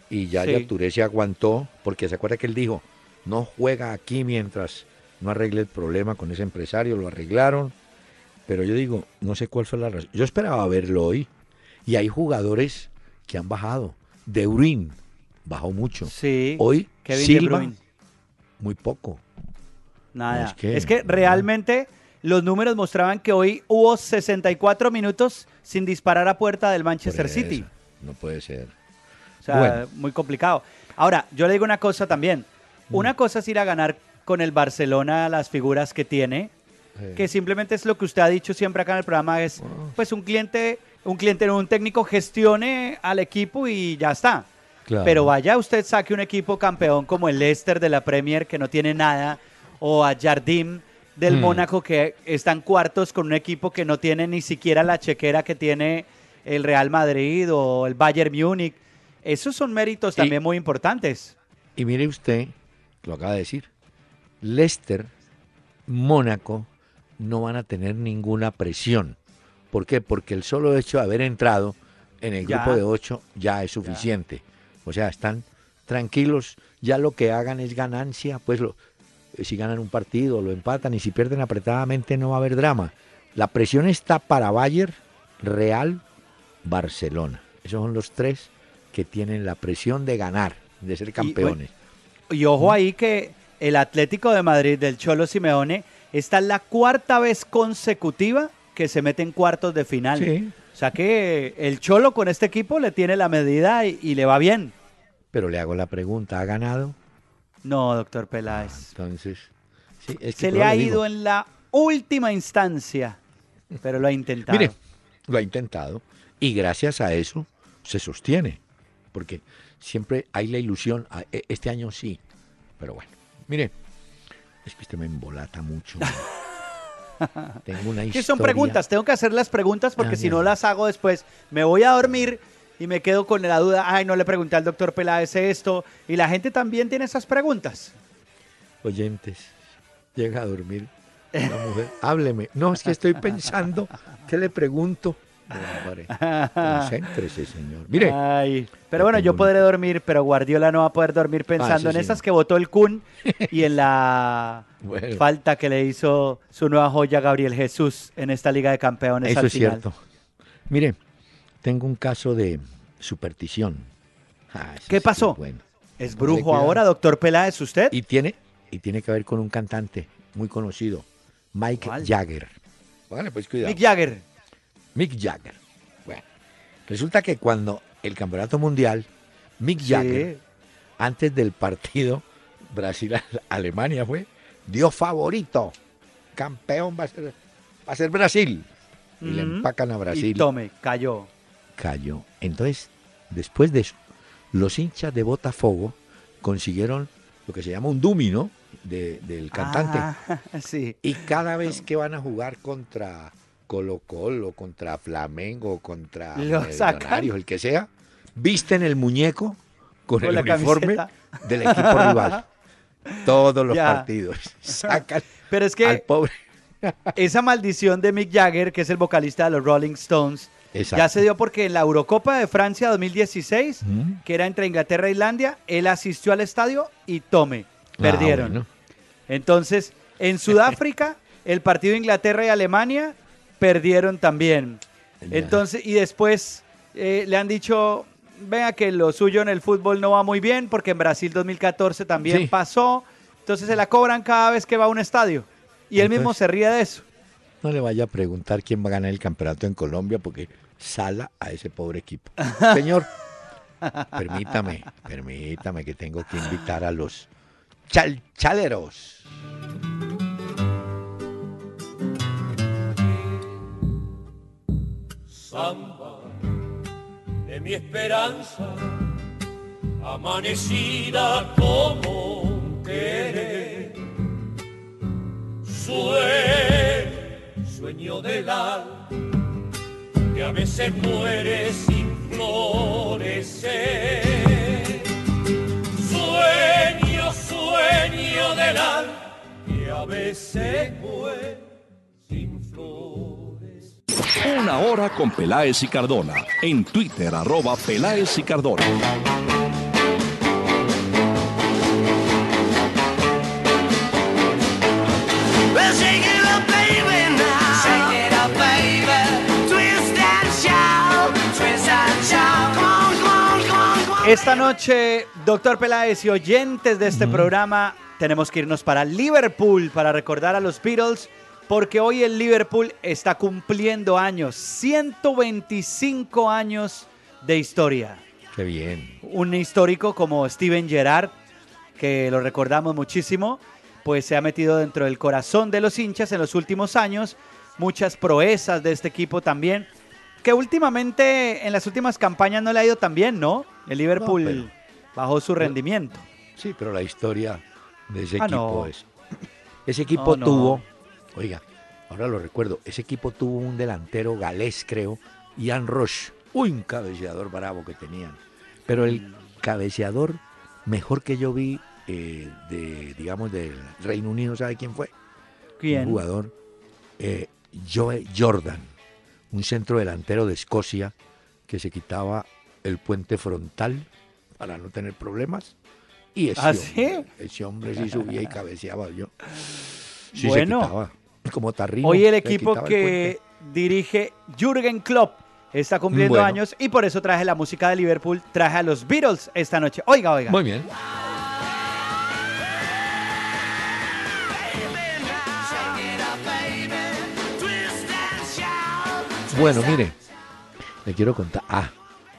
y Yaya Sí. Touré se aguantó, porque se acuerda que él dijo, no juega aquí mientras no arregle el problema con ese empresario, lo arreglaron, pero yo digo, no sé cuál fue la razón. Yo esperaba verlo hoy y hay jugadores que han bajado. De Bruyne bajó mucho. Sí. Hoy Kevin Silva. Muy poco. Nada. No, es que- es que realmente los números mostraban que hoy hubo 64 minutos sin disparar a puerta del Manchester City. No puede ser. O sea, Bueno. muy complicado. Ahora, yo le digo una cosa también. Mm. Una cosa es ir a ganar con el Barcelona las figuras que tiene, que simplemente es lo que usted ha dicho siempre acá en el programa, es Ah. pues un cliente, un cliente, un técnico gestione al equipo y ya está. Claro. Pero vaya usted saque un equipo campeón como el Leicester de la Premier que no tiene nada, o a Jardim del Mm. Mónaco que están cuartos con un equipo que no tiene ni siquiera la chequera que tiene el Real Madrid o el Bayern Múnich. Esos son méritos Y- también muy importantes. Y mire usted, lo acaba de decir, Leicester, Mónaco, no van a tener ninguna presión. ¿Por qué? Porque el solo hecho de haber entrado en el Ya. grupo de ocho ya es suficiente. O sea, están tranquilos, ya lo que hagan es ganancia, pues lo, eh, si ganan un partido, lo empatan y si pierden apretadamente no va a haber drama. La presión está para Bayern, Real, Barcelona. Esos son los tres que tienen la presión de ganar, de ser campeones. Y ojo ahí que el Atlético de Madrid del Cholo Simeone está la cuarta vez consecutiva que se mete en cuartos de final. Sí. O sea que el Cholo con este equipo le tiene la medida y, y le va bien. Pero le hago la pregunta, ¿ha ganado? No, doctor Peláez. Entonces, sí, es que se le ha ido en la última instancia, pero lo ha intentado. Mire, lo ha intentado y gracias a eso se sostiene, porque siempre hay la ilusión, e- este año sí, pero bueno, mire, es que usted me embolata mucho. Tengo una ¿Qué historia. son preguntas? Tengo que hacer las preguntas porque Ah, si no las hago después me voy a dormir y me quedo con la duda, ay, no le pregunté al doctor Peláez esto. Y la gente también tiene esas preguntas. Oyentes, llega a dormir la mujer, hábleme. No, es que estoy pensando, ¿qué le pregunto? Hombre, concéntrese, señor. Mire, Ay, pero bueno, yo podré dormir, pero Guardiola no va a poder dormir pensando eso en sí, esas que votó el Kun y en la Bueno. falta que le hizo su nueva joya Gabriel Jesús en esta Liga de Campeones Eso al es final. cierto. Mire, tengo un caso de superstición. Ah, ¿Qué pasó? bueno. ¿Es brujo ahora, doctor Peláez, usted? Y tiene, y tiene que ver con un cantante muy conocido, Mike ¿Cuál? Jagger. Póngale pues cuidado. Mick Jagger. Mick Jagger. Bueno, resulta que cuando el campeonato mundial, Mick Sí. Jagger, antes del partido Brasil-Alemania fue, dio favorito. Campeón va a ser, va a ser Brasil. Y le empacan a Y Brasil. tome, cayó. cayó. Entonces, después de eso, los hinchas de Botafogo consiguieron lo que se llama un dumino de- del cantante. Ah, sí. Y cada vez que van a jugar contra Colo Colo, contra Flamengo, contra. Millonarios, el que sea, visten el muñeco con, Con el la uniforme camiseta. del equipo rival. Todos los Ya. partidos. Sacan Pero es que al pobre. esa maldición de Mick Jagger, que es el vocalista de los Rolling Stones, ya se dio porque en la Eurocopa de Francia 2016, Mm. que era entre Inglaterra e Islandia, él asistió al estadio y tome, Ah, perdieron. bueno. Entonces, en Sudáfrica, el partido Inglaterra y Alemania perdieron también. Entonces, y después eh, le han dicho, vea que lo suyo en el fútbol no va muy bien, porque en Brasil 2014 también Sí. pasó. Entonces se la cobran cada vez que va a un estadio. Y él mismo se ríe de eso. No le vaya a preguntar quién va a ganar el campeonato en Colombia porque sala a ese pobre equipo. Señor, permítame, permítame que tengo que invitar a los chalchaleros. Samba de mi esperanza, amanecida como un querer. Sueño, sueño del alma, que a veces muere sin florecer. Sueño, sueño del alma, que a veces muere. Una hora con Peláez y Cardona. En Twitter, arroba Peláez y Cardona. Esta noche, doctor Peláez y oyentes de este programa, tenemos que irnos para Liverpool para recordar a los Beatles, porque hoy el Liverpool está cumpliendo años, 125 años de historia. Qué bien. Un histórico como Steven Gerrard, que lo recordamos muchísimo, pues se ha metido dentro del corazón de los hinchas en los últimos años. Muchas proezas de este equipo también, que últimamente en las últimas campañas no le ha ido tan bien, ¿no? El Liverpool No, pero- bajó su rendimiento. Sí, pero la historia de ese Ah, equipo no. es. Ese equipo No, tuvo, oiga, ahora lo recuerdo, ese equipo tuvo un delantero galés, creo, Ian Roche. Uy, un cabeceador bravo que tenían. Pero el cabeceador mejor que yo vi eh, de, digamos, del Reino Unido, ¿sabe quién fue? Un ¿Quién? jugador, eh, Joe Jordan, un centro delantero de Escocia que se quitaba el puente frontal para no tener problemas. Y ese, ¿Ah, hombre, sí? ese hombre sí subía y cabeceaba yo. Sí Bueno. se quitaba, como tarrino. Hoy el equipo el que dirige Jürgen Klopp está cumpliendo Bueno. años y por eso traje la música de Liverpool, traje a los Beatles esta noche. Oiga, oiga. Muy bien. Bueno, mire, le quiero contar. Ah,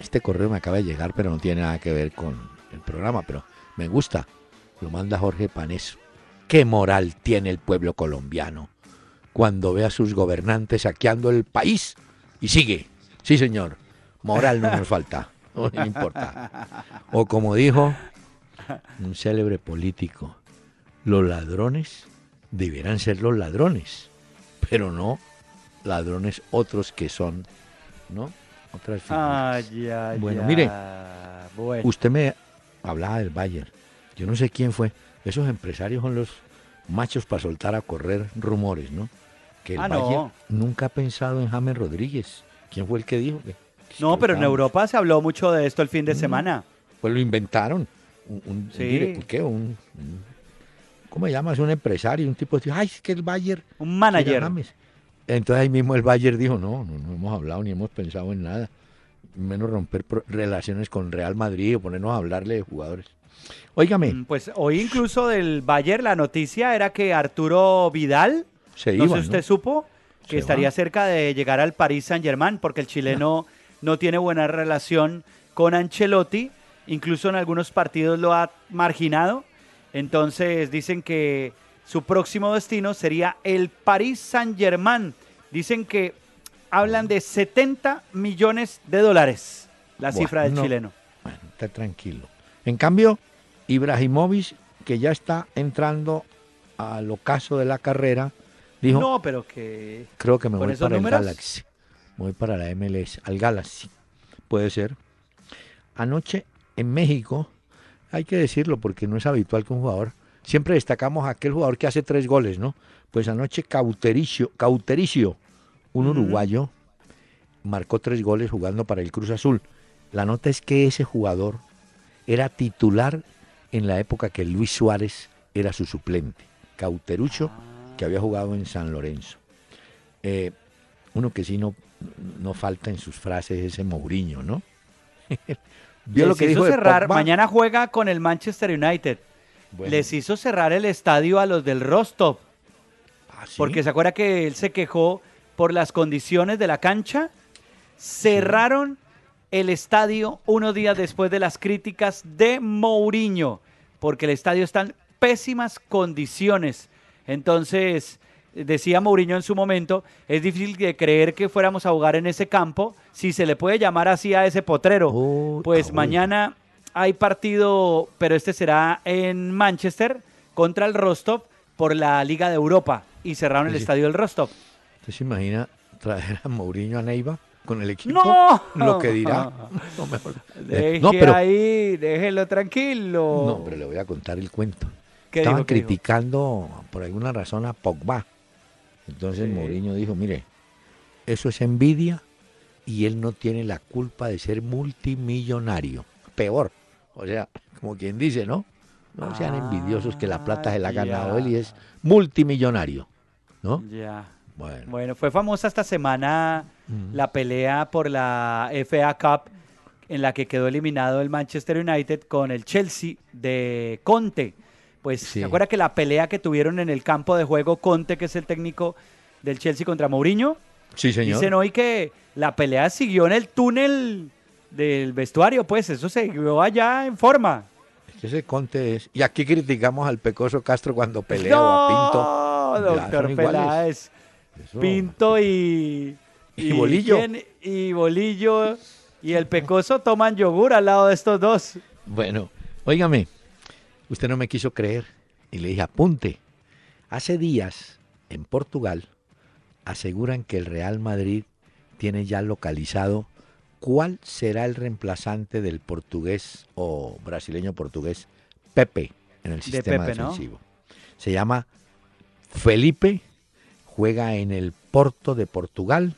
este correo me acaba de llegar, pero no tiene nada que ver con el programa, pero me gusta. Lo manda Jorge Paneso. ¿Qué moral tiene el pueblo colombiano cuando ve a sus gobernantes saqueando el país? Y sigue. Sí, señor. Moral no nos falta. No importa. O como dijo un célebre político, los ladrones debieran ser los ladrones, pero no ladrones otros que son, ¿no? Otras figuras. Ay, ay, Bueno, ay. mire, Bueno. Usted me hablaba del Bayern. Yo no sé quién fue. Esos empresarios son los machos para soltar a correr rumores, ¿no? Que el Ah, no. Bayern nunca ha pensado en James Rodríguez. ¿Quién fue el que dijo? que- No, pero en Europa se habló mucho de esto el fin de Mm. semana. Pues lo inventaron. Un, un- Sí. un dire- ¿qué? Un, ¿Cómo se llama? Es un empresario, un tipo dijo, ay, es que el Bayern... Un manager. James". Entonces ahí mismo el Bayern dijo, no, no, no hemos hablado ni hemos pensado en nada. Menos romper relaciones con Real Madrid o ponernos a hablarle de jugadores. Óigame, Mm, Pues hoy incluso del Bayern la noticia era que Arturo Vidal, se no sé usted supo, que Se estaría cerca de llegar al Paris Saint Germain porque el chileno no tiene buena relación con Ancelotti, incluso en algunos partidos lo ha marginado. Entonces dicen que su próximo destino sería el Paris Saint Germain. Dicen que hablan de 70 millones de dólares, la cifra del no. chileno. Bueno, está tranquilo. En cambio, Ibrahimovic, que ya está entrando al ocaso de la carrera, dijo, No, pero que... creo que me ¿con voy para números? el Galaxy. Me voy para la MLS, al Galaxy. Puede ser. Anoche en México, hay que decirlo porque no es habitual que un jugador, siempre destacamos a aquel jugador que hace tres goles, ¿no? Pues anoche Cautericio, Cautericio un uruguayo, marcó tres goles jugando para el Cruz Azul. La nota es que ese jugador era titular en la época que Luis Suárez era su suplente. Cauterucho, que había jugado en San Lorenzo. Eh, uno que sí no, no falta en sus frases es ese Mourinho, ¿no? ¿Vio Les lo que hizo dijo cerrar, mañana juega con el Manchester United. Bueno, Les hizo cerrar el estadio a los del Rostov. ¿ah, sí? Porque se acuerda que él se quejó por las condiciones de la cancha. Cerraron el estadio unos días después de las críticas de Mourinho, porque el estadio está en pésimas condiciones. Entonces, decía Mourinho en su momento, es difícil de creer que fuéramos a jugar en ese campo, si se le puede llamar así a ese potrero. Oh, pues mañana hay partido, pero este será en Manchester contra el Rostov por la Liga de Europa y cerraron el Sí. estadio del Rostov. ¿Usted se imagina traer a Mourinho a Neiva con el equipo? ¡No! Lo que dirá. No, mejor. Deje no, pero, ahí, déjelo tranquilo. no, pero le voy a contar el cuento. ¿Qué Estaban dijo, qué dijo? criticando por alguna razón a Pogba. Entonces Sí. Mourinho dijo, mire, eso es envidia y él no tiene la culpa de ser multimillonario. Peor. O sea, como quien dice, ¿no? No sean envidiosos que la plata se la ha Ah, ganado él y es multimillonario. ¿No? Ya. Bueno. Bueno, fue famosa esta semana la pelea por la FA Cup en la que quedó eliminado el Manchester United con el Chelsea de Conte. Pues Sí. se acuerda que la pelea que tuvieron en el campo de juego Conte, que es el técnico del Chelsea contra Mourinho, Sí, señor. dicen hoy que la pelea siguió en el túnel del vestuario, pues eso se siguió allá en forma. Es que ese Conte es... Y aquí criticamos al Pecoso Castro cuando pelea o a Pinto. No, doctor. Peláez. Eso. Pinto y. Y Bolillo. Y Bolillo y el Pecoso toman yogur al lado de estos dos. Bueno, óigame, usted no me quiso creer y le dije, apunte. Hace días, en Portugal, aseguran que el Real Madrid tiene ya localizado cuál será el reemplazante del portugués o brasileño portugués Pepe en el sistema Pepe, ¿no? defensivo. Se llama Felipe, juega en el Porto de Portugal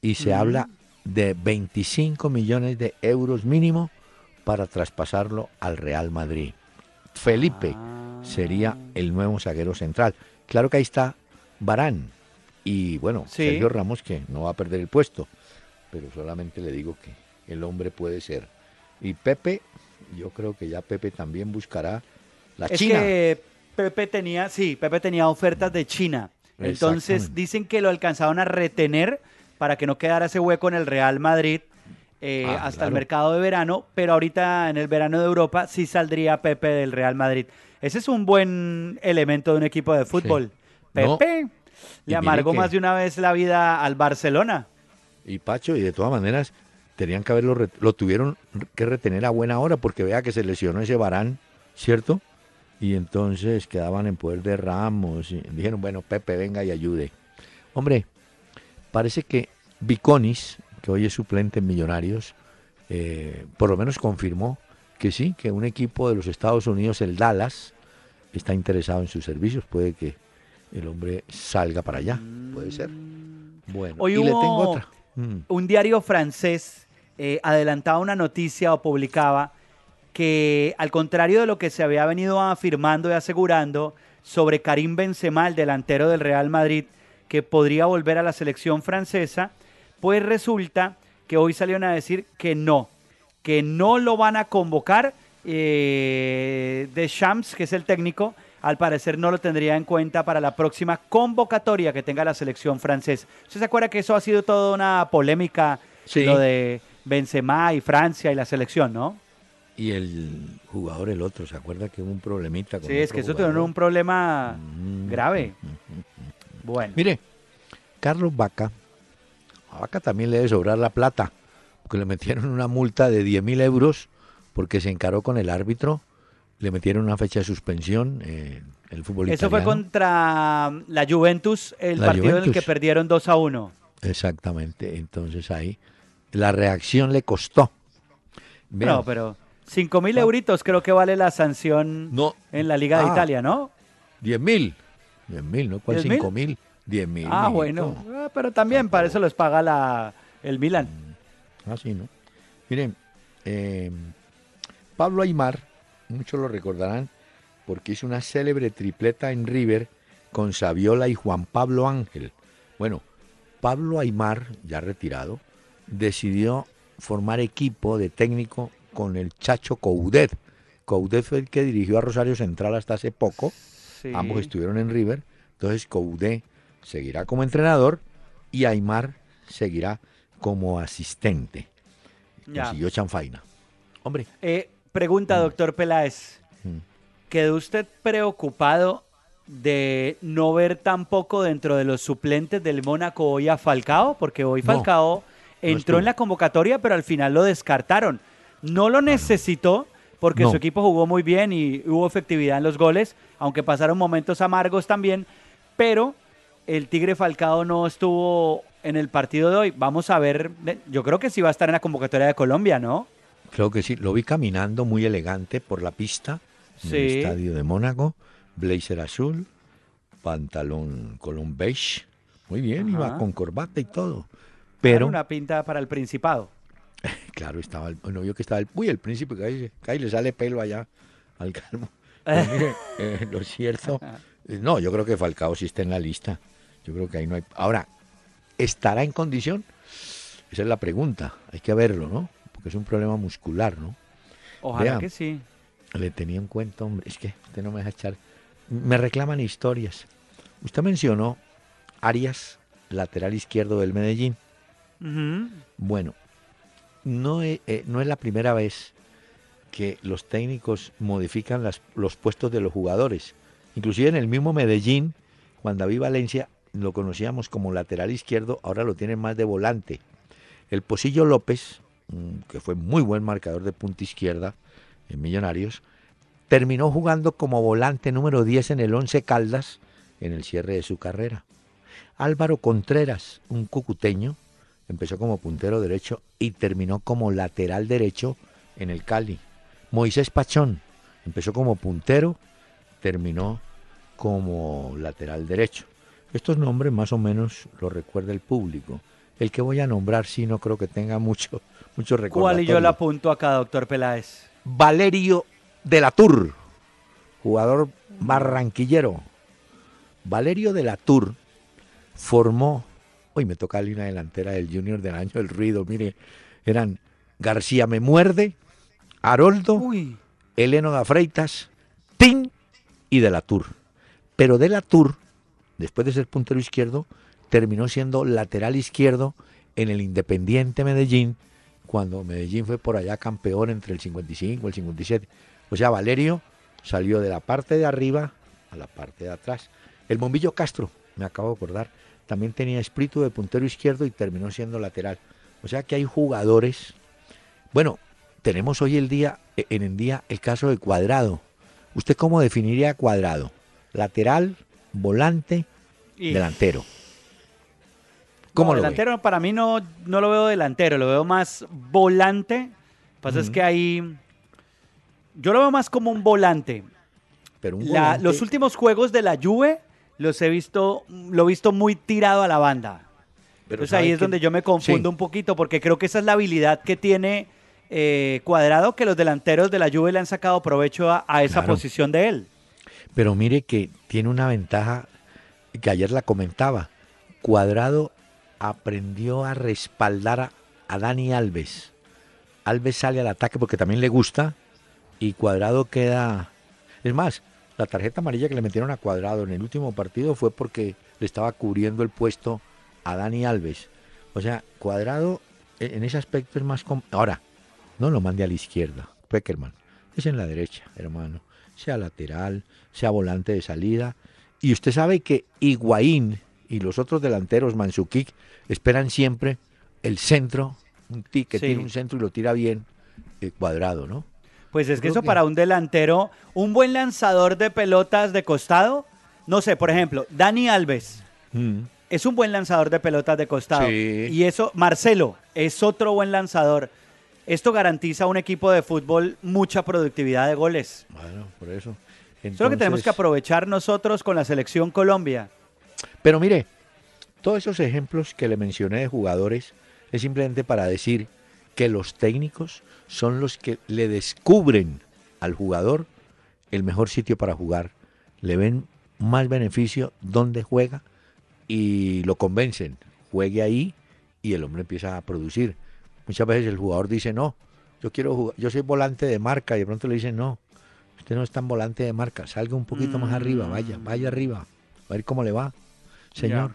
y se Mm. habla de 25 millones de euros mínimo para traspasarlo al Real Madrid. Felipe sería el nuevo zaguero central. Claro que ahí está Barán y bueno, Sí. Sergio Ramos que no va a perder el puesto, pero solamente le digo que el hombre puede ser. Y Pepe, yo creo que ya Pepe también buscará la Es China. que Pepe tenía, sí, Pepe tenía ofertas de China. Entonces dicen que lo alcanzaron a retener para que no quedara ese hueco en el Real Madrid eh, Ah, hasta el mercado de verano, pero ahorita en el verano de Europa sí saldría Pepe del Real Madrid. Ese es un buen elemento de un equipo de fútbol. Pepe le amargó que- más de una vez la vida al Barcelona. Y Pacho, y de todas maneras, tenían que haberlo, lo tuvieron que retener a buena hora porque vea que se lesionó ese Barán, ¿cierto? Y entonces quedaban en poder de Ramos y dijeron, bueno, Pepe, venga y ayude. Hombre, parece que Viconis, que hoy es suplente en Millonarios, eh, por lo menos confirmó que sí, que un equipo de los Estados Unidos, el Dallas, está interesado en sus servicios. Puede que el hombre salga para allá, puede ser. Bueno, Hoy y le tengo otra. Mm. un diario francés eh, adelantaba una noticia o publicaba que al contrario de lo que se había venido afirmando y asegurando sobre Karim Benzema, el delantero del Real Madrid, que podría volver a la selección francesa, pues resulta que hoy salieron a decir que no, que no lo van a convocar. Eh, de Shams, que es el técnico, al parecer no lo tendría en cuenta para la próxima convocatoria que tenga la selección francesa. ¿Usted se acuerda que eso ha sido toda una polémica, Sí. lo de Benzema y Francia y la selección, ¿no? Y el jugador, el otro, ¿se acuerda que hubo un problemita con Sí, es que eso jugador? tiene un problema Mm, grave. mm, mm, mm. Bueno, Mire, Carlos Vaca, a Vaca también le debe sobrar la plata, porque le metieron una multa de 10 mil euros porque se encaró con el árbitro, le metieron una fecha de suspensión, eh, el fútbol eso fue contra la Juventus, el La partido en el que perdieron 2 a 1. Exactamente, entonces ahí la reacción le costó. Vean, No, pero 5 mil euritos creo que vale la sanción No. en la Liga de Ah. Italia, ¿no? 10 mil, 10 mil, ¿no? ¿Cuál 10.000? 5 mil? 10 mil. Ah, mijito. bueno. Ah, pero también para eso los paga la, el Milan. Ah, sí, ¿no? Miren, eh, Pablo Aymar, muchos lo recordarán, porque hizo una célebre tripleta en River con Saviola y Juan Pablo Ángel. Bueno, Pablo Aymar, ya retirado, decidió formar equipo de técnico con el Chacho Coudet. Coudet fue el que dirigió a Rosario Central hasta hace poco. Sí. Ambos estuvieron en River. Entonces Coudet seguirá como entrenador y Aymar seguirá como asistente. Ya. Consiguió chanfaina. Hombre, Eh, pregunta, doctor Peláez. Mm. ¿Quedó usted preocupado de no ver tampoco dentro de los suplentes del Mónaco hoy a Falcao? Porque hoy No, Falcao entró en la convocatoria, pero al final lo descartaron. No lo necesitó porque No. su equipo jugó muy bien y hubo efectividad en los goles, aunque pasaron momentos amargos también, pero el Tigre Falcao no estuvo en el partido de hoy. Vamos a ver, yo creo que sí va a estar en la convocatoria de Colombia, ¿no? creo que sí. Lo vi caminando muy elegante por la pista en el estadio de Mónaco. Blazer azul, pantalón colón beige. Muy bien, iba Ajá. con corbata y todo. Pero una pinta para el Principado. claro, estaba el, bueno, yo que estaba el, uy, el príncipe, que ahí, le sale pelo allá al calmo. Mire, eh, lo cierto, no, yo creo que Falcao sí está en la lista. Yo creo que ahí no hay. Ahora, ¿estará en condición? Esa es la pregunta. Hay que verlo, ¿no? Porque es un problema muscular, ¿no? Ojalá que sí. Le tenía en cuenta, hombre, es que usted no me deja echar. Me reclaman historias. Usted mencionó Arias, lateral izquierdo del Medellín. Bueno, no es, eh, no es la primera vez que los técnicos modifican las- los puestos de los jugadores. Inclusive en el mismo Medellín, Juan David Valencia lo conocíamos como lateral izquierdo, ahora lo tienen más de volante. El Pocillo López, mm, que fue muy buen marcador de punta izquierda en Millonarios, terminó jugando como volante número 10 en el 11 Caldas en el cierre de su carrera. Álvaro Contreras, un cucuteño, empezó como puntero derecho y terminó como lateral derecho en el Cali. Moisés Pachón empezó como puntero, terminó como lateral derecho. Estos nombres más o menos los recuerda el público. El que voy a nombrar sí no creo que tenga mucho, mucho recuerdo. ¿Cuál y yo la apunto acá, doctor Peláez? Valerio de la Tour, jugador barranquillero. Valerio de la Tour formó, hoy me toca la línea delantera del Junior del año del ruido, mire, eran García Me Muerde, Haroldo, Uy, Heleno da Freitas, Tin y de la Tour. Pero de la Tour, después de ser puntero izquierdo, terminó siendo lateral izquierdo en el Independiente Medellín, cuando Medellín fue por allá campeón entre el 55 y el 57. O sea, Valerio salió de la parte de arriba a la parte de atrás. El Bombillo Castro, me acabo de acordar, también tenía espíritu de puntero izquierdo y terminó siendo lateral. O sea que hay jugadores. Bueno, tenemos hoy el día, eh, en el día el caso de Cuadrado. ¿Usted cómo definiría Cuadrado? Lateral, volante, y- delantero. no, ¿Cómo lo ve? delantero para mí no, no lo veo delantero, lo veo más volante. Lo que pasa es que ahí yo lo veo más como un volante. Pero un La- volante- los últimos juegos de la Juve los he visto, lo he visto muy tirado a la banda. pero Entonces ahí ¿sabe es donde yo me confundo Sí. un poquito porque creo que esa es la habilidad que tiene eh, Cuadrado que los delanteros de la Juve le han sacado provecho a, a esa Claro. posición de él. Pero mire que tiene una ventaja que ayer la comentaba. Cuadrado aprendió a respaldar a, Dani Alves. Alves sale al ataque porque también le gusta y Cuadrado queda... Es más, la tarjeta amarilla que le metieron a Cuadrado en el último partido fue porque le estaba cubriendo el puesto a Dani Alves. O sea, Cuadrado e- en ese aspecto es más... Ahora, no lo mande a la izquierda, Peckerman. Es en la derecha, hermano. Sea lateral, sea volante de salida. Y usted sabe que Higuaín y los otros delanteros, Mansukic, esperan siempre el centro, un ti que Sí. tiene un centro y lo tira bien eh, cuadrado, ¿no? Pues es que creo eso que- para un delantero, un buen lanzador de pelotas de costado, no sé, por ejemplo, Dani Alves es un buen lanzador de pelotas de costado. Sí. Y eso, Marcelo es otro buen lanzador. Esto garantiza a un equipo de fútbol mucha productividad de goles. Bueno, por eso. Eso es lo que tenemos Entonces- que aprovechar nosotros con la selección Colombia. Pero mire, todos esos ejemplos que le mencioné de jugadores es simplemente para decir que los técnicos son los que le descubren al jugador el mejor sitio para jugar, le ven más beneficio donde juega y lo convencen, juegue ahí y el hombre empieza a producir. Muchas veces el jugador dice, no, yo quiero jugar, yo soy volante de marca, y de pronto le dicen, no, usted no es tan volante de marca, salga un poquito más arriba, vaya, vaya arriba, a ver cómo le va. Señor,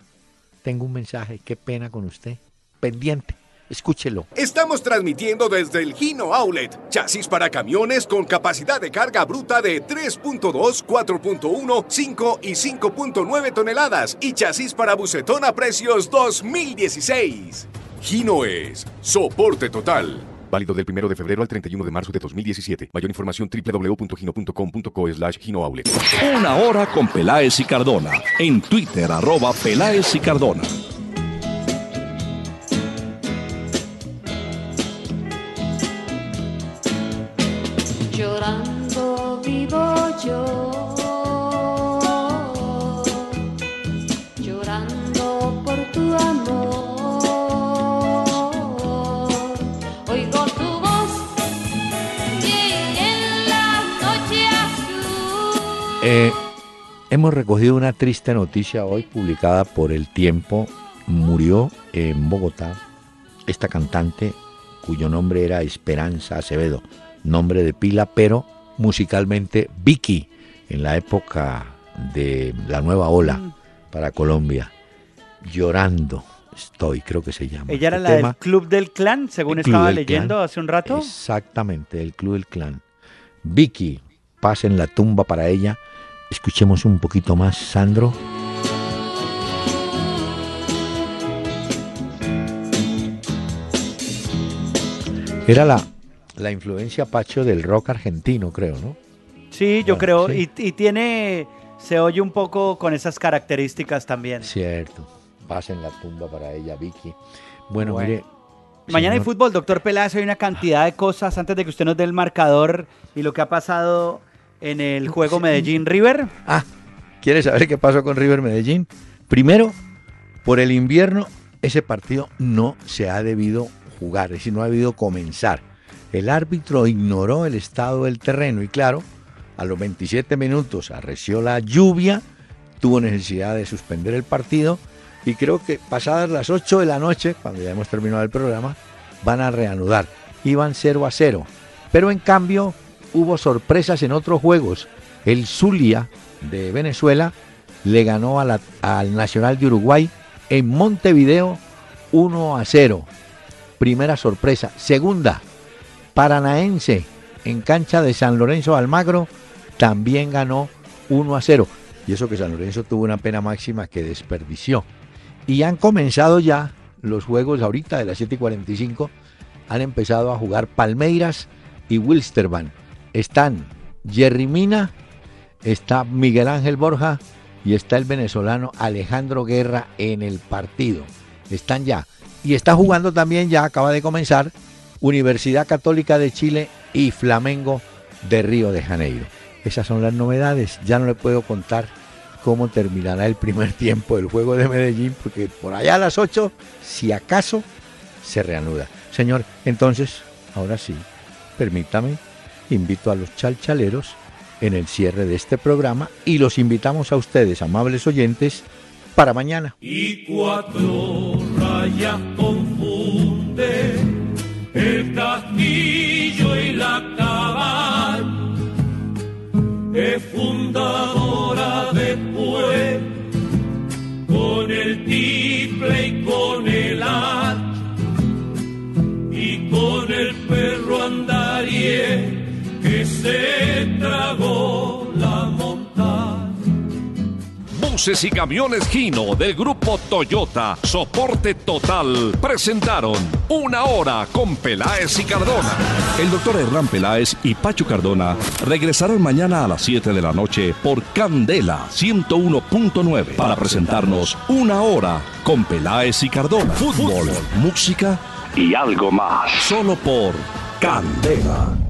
tengo un mensaje, qué pena con usted. Pendiente, escúchelo. Estamos transmitiendo desde el Gino Outlet. Chasis para camiones con capacidad de carga bruta de 3.2, 4.1, 5 y 5.9 toneladas. Y chasis para bucetón a precios 2016. Gino es soporte total. Válido del 1 de febrero al 31 de marzo de 2017. Mayor información www.gino.com.co slash Gino Outlet. Una hora con Peláez y Cardona. En Twitter, arroba Peláez y Cardona. Eh, hemos recogido una triste noticia hoy publicada por El Tiempo. Murió en Bogotá esta cantante cuyo nombre era Esperanza Acevedo, nombre de pila, pero musicalmente Vicky en la época de la nueva ola para Colombia. Llorando estoy, creo que se llama. Ella era este la tema. del Club del Clan, según estaba leyendo Clan. hace un rato. Exactamente, el Club del Clan. Vicky, paz en la tumba para ella. Escuchemos un poquito más, Sandro. Era la, la influencia Pacho del rock argentino, creo, ¿no? Sí, yo Bueno, creo. sí. Y, y tiene, se oye un poco con esas características también. Cierto. Paz en la tumba para ella, Vicky. Bueno, Bueno. mire. Mañana hay señor, fútbol, doctor Peláez, hay una cantidad de cosas antes de que usted nos dé el marcador y lo que ha pasado en el juego Medellín River. Ah, ¿quiere saber qué pasó con River Medellín? Primero, por el invierno, ese partido no se ha debido jugar, es decir, no ha debido comenzar. El árbitro ignoró el estado del terreno y claro, a los 27 minutos arreció la lluvia, tuvo necesidad de suspender el partido y creo que pasadas las 8 de la noche, cuando ya hemos terminado el programa, van a reanudar. Iban 0 a 0. Pero en cambio hubo sorpresas en otros juegos. El Zulia de Venezuela le ganó al Nacional de Uruguay en Montevideo 1 a 0. Primera sorpresa. Segunda, Paranaense en cancha de San Lorenzo Almagro también ganó 1 a 0. Y eso que San Lorenzo tuvo una pena máxima que desperdició. Y han comenzado ya los juegos ahorita de las 7 y 45. Han empezado a jugar Palmeiras y Wilstermann. Están Jerry Mina, está Miguel Ángel Borja y está el venezolano Alejandro Guerra en el partido. Están ya. Y está jugando también, ya acaba de comenzar, Universidad Católica de Chile y Flamengo de Río de Janeiro. Esas son las novedades. Ya no le puedo contar cómo terminará el primer tiempo del juego de Medellín, porque por allá a las 8, si acaso, se reanuda. Señor, entonces, ahora sí, permítame, invito a los chalchaleros en el cierre de este programa y los invitamos a ustedes, amables oyentes, para mañana. y cuatro rayas confunde el castillo y la cabal es fundadora después con el tiple y con el hacha y con el perro andarié que se tragó la montaña Buses y camiones Gino del grupo Toyota, soporte total, presentaron Una Hora con Peláez y Cardona. El doctor Hernán Peláez y Pacho Cardona regresarán mañana a las 7 de la noche por Candela 101.9 para presentarnos Una Hora con Peláez y Cardona. Fútbol, música y algo más. Solo por Candela.